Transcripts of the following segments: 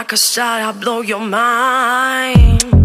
like a shot, I blow your mind.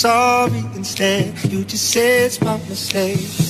sorry instead. You just say it's my mistake.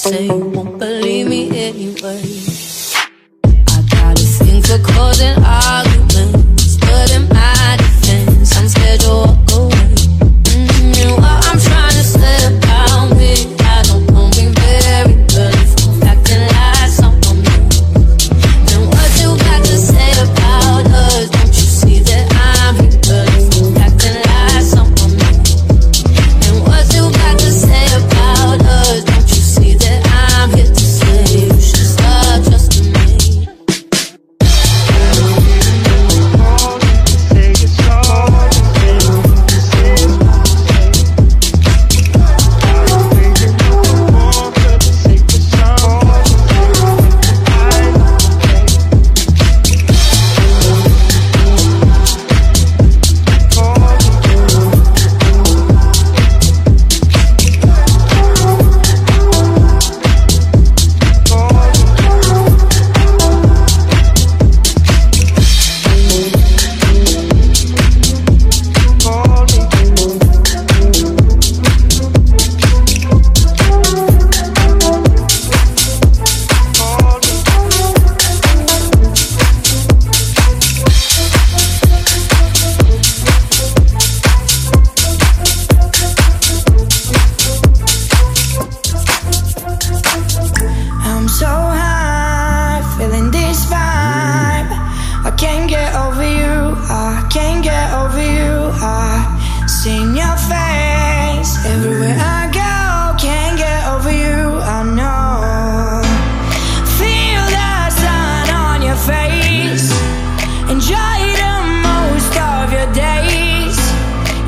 Say.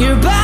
You're about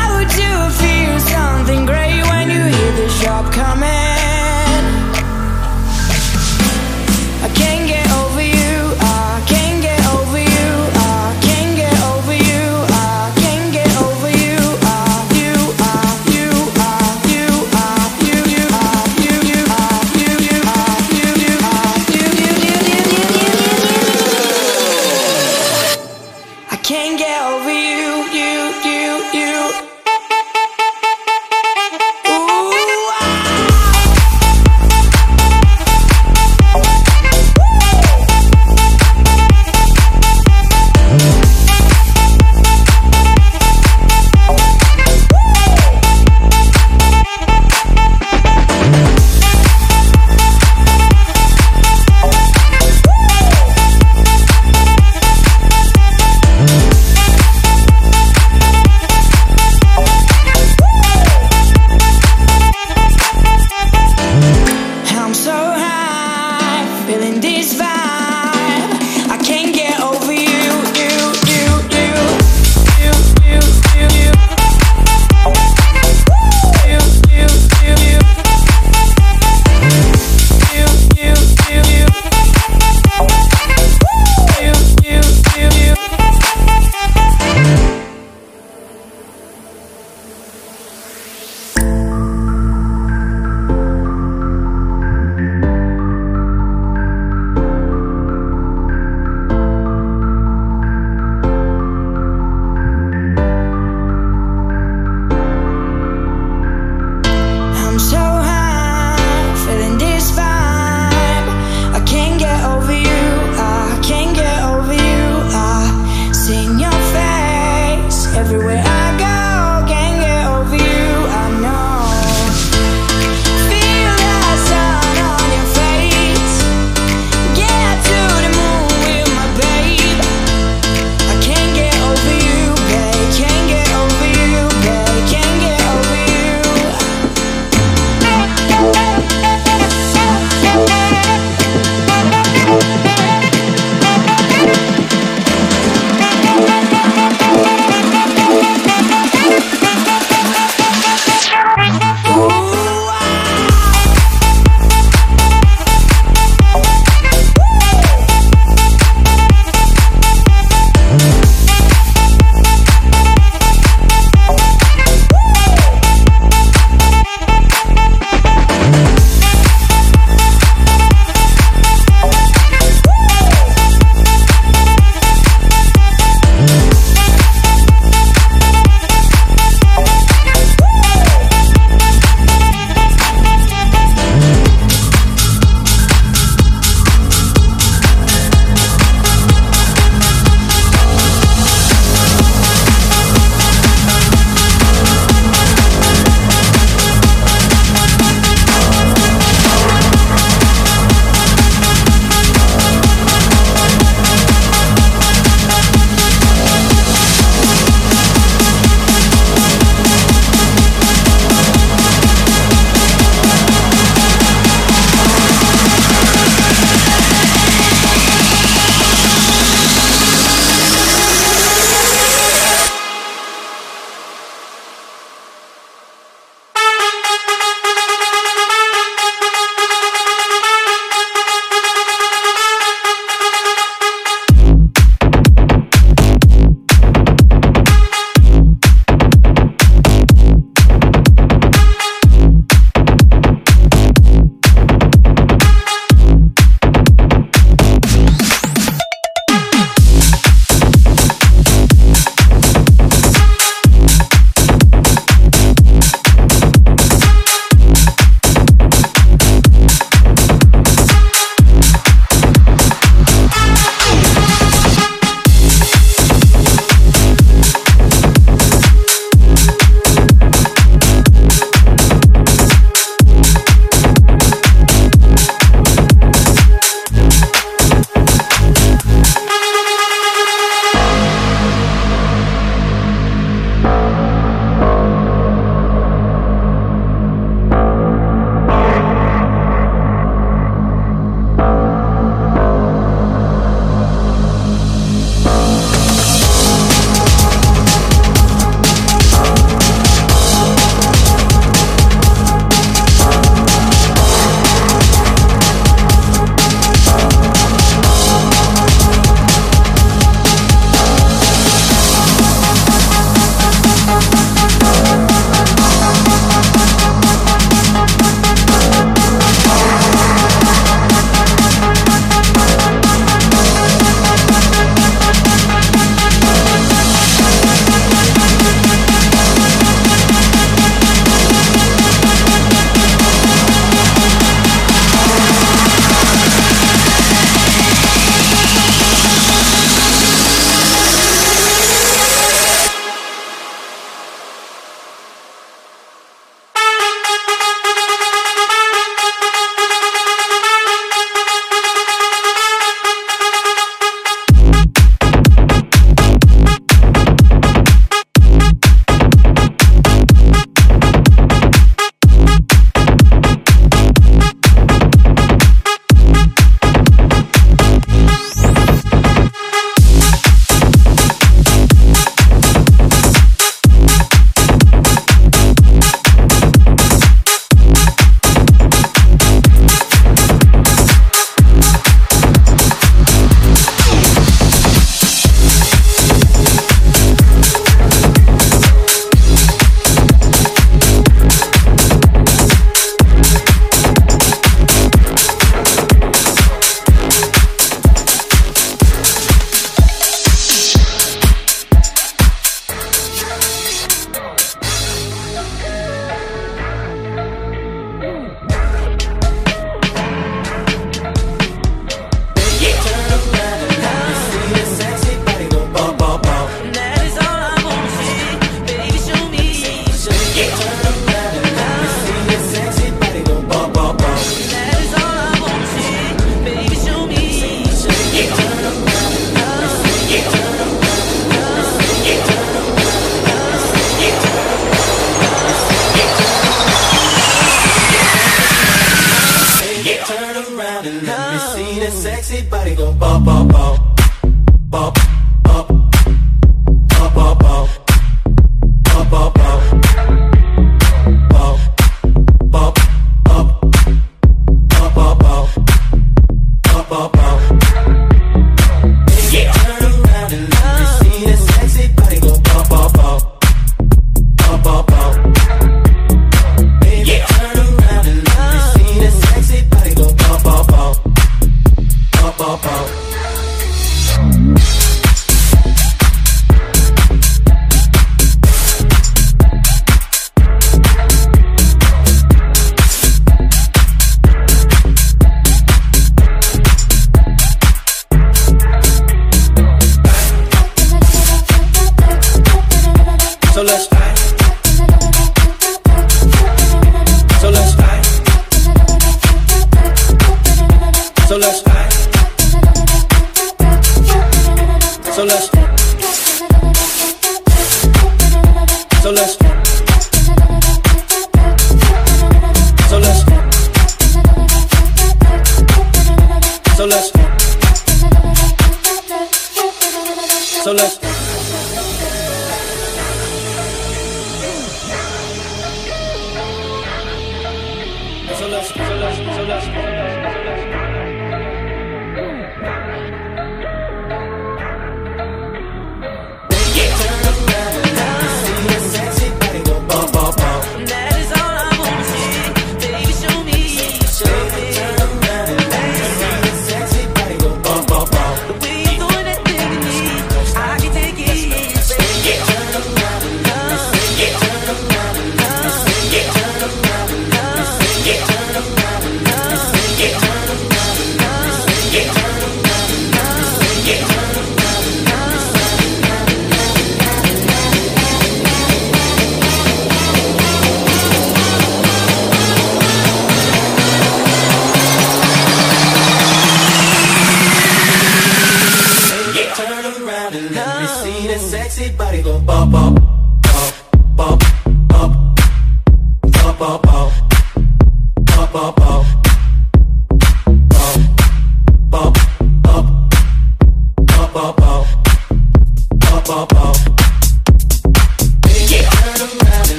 sexy body gon' bop, bop, bop.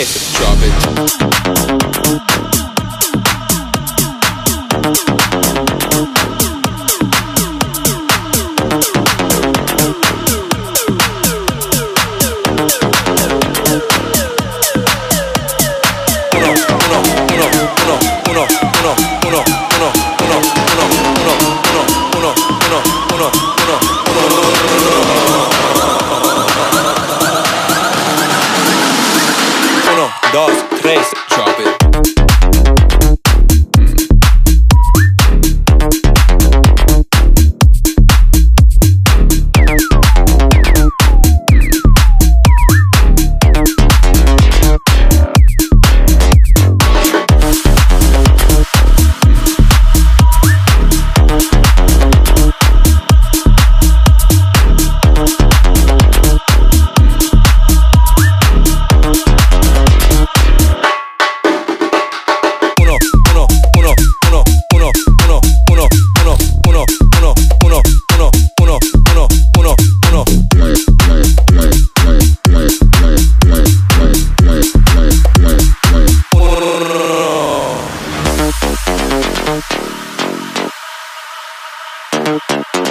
Hey, drop it. idosos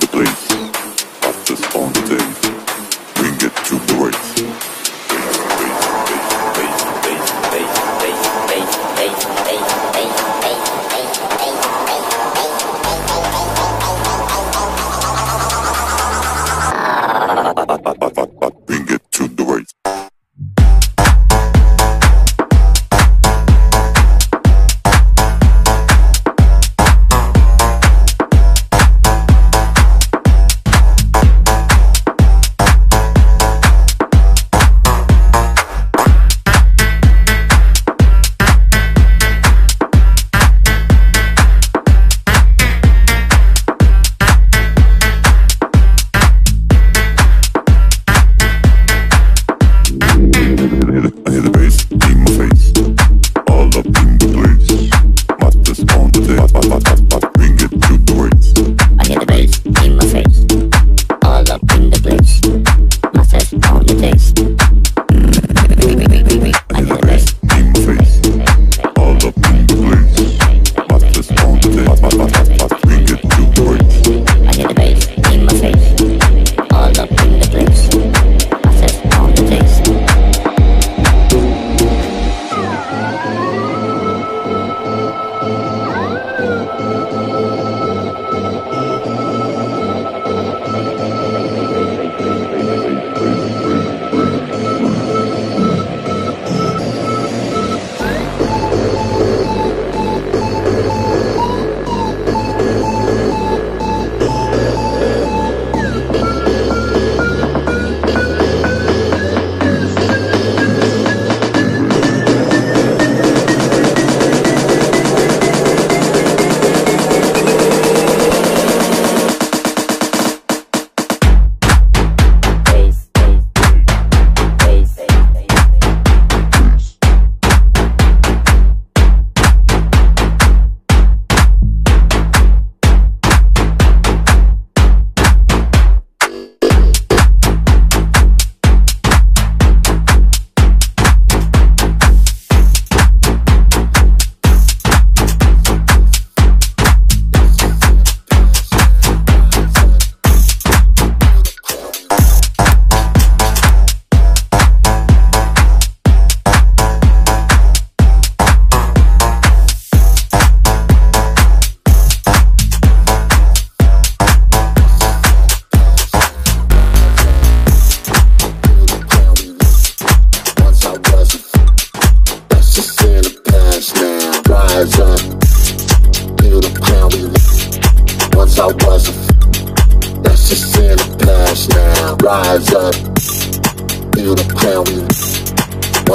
the place, after all the day, we get to break.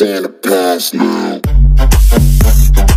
Santa Pass now.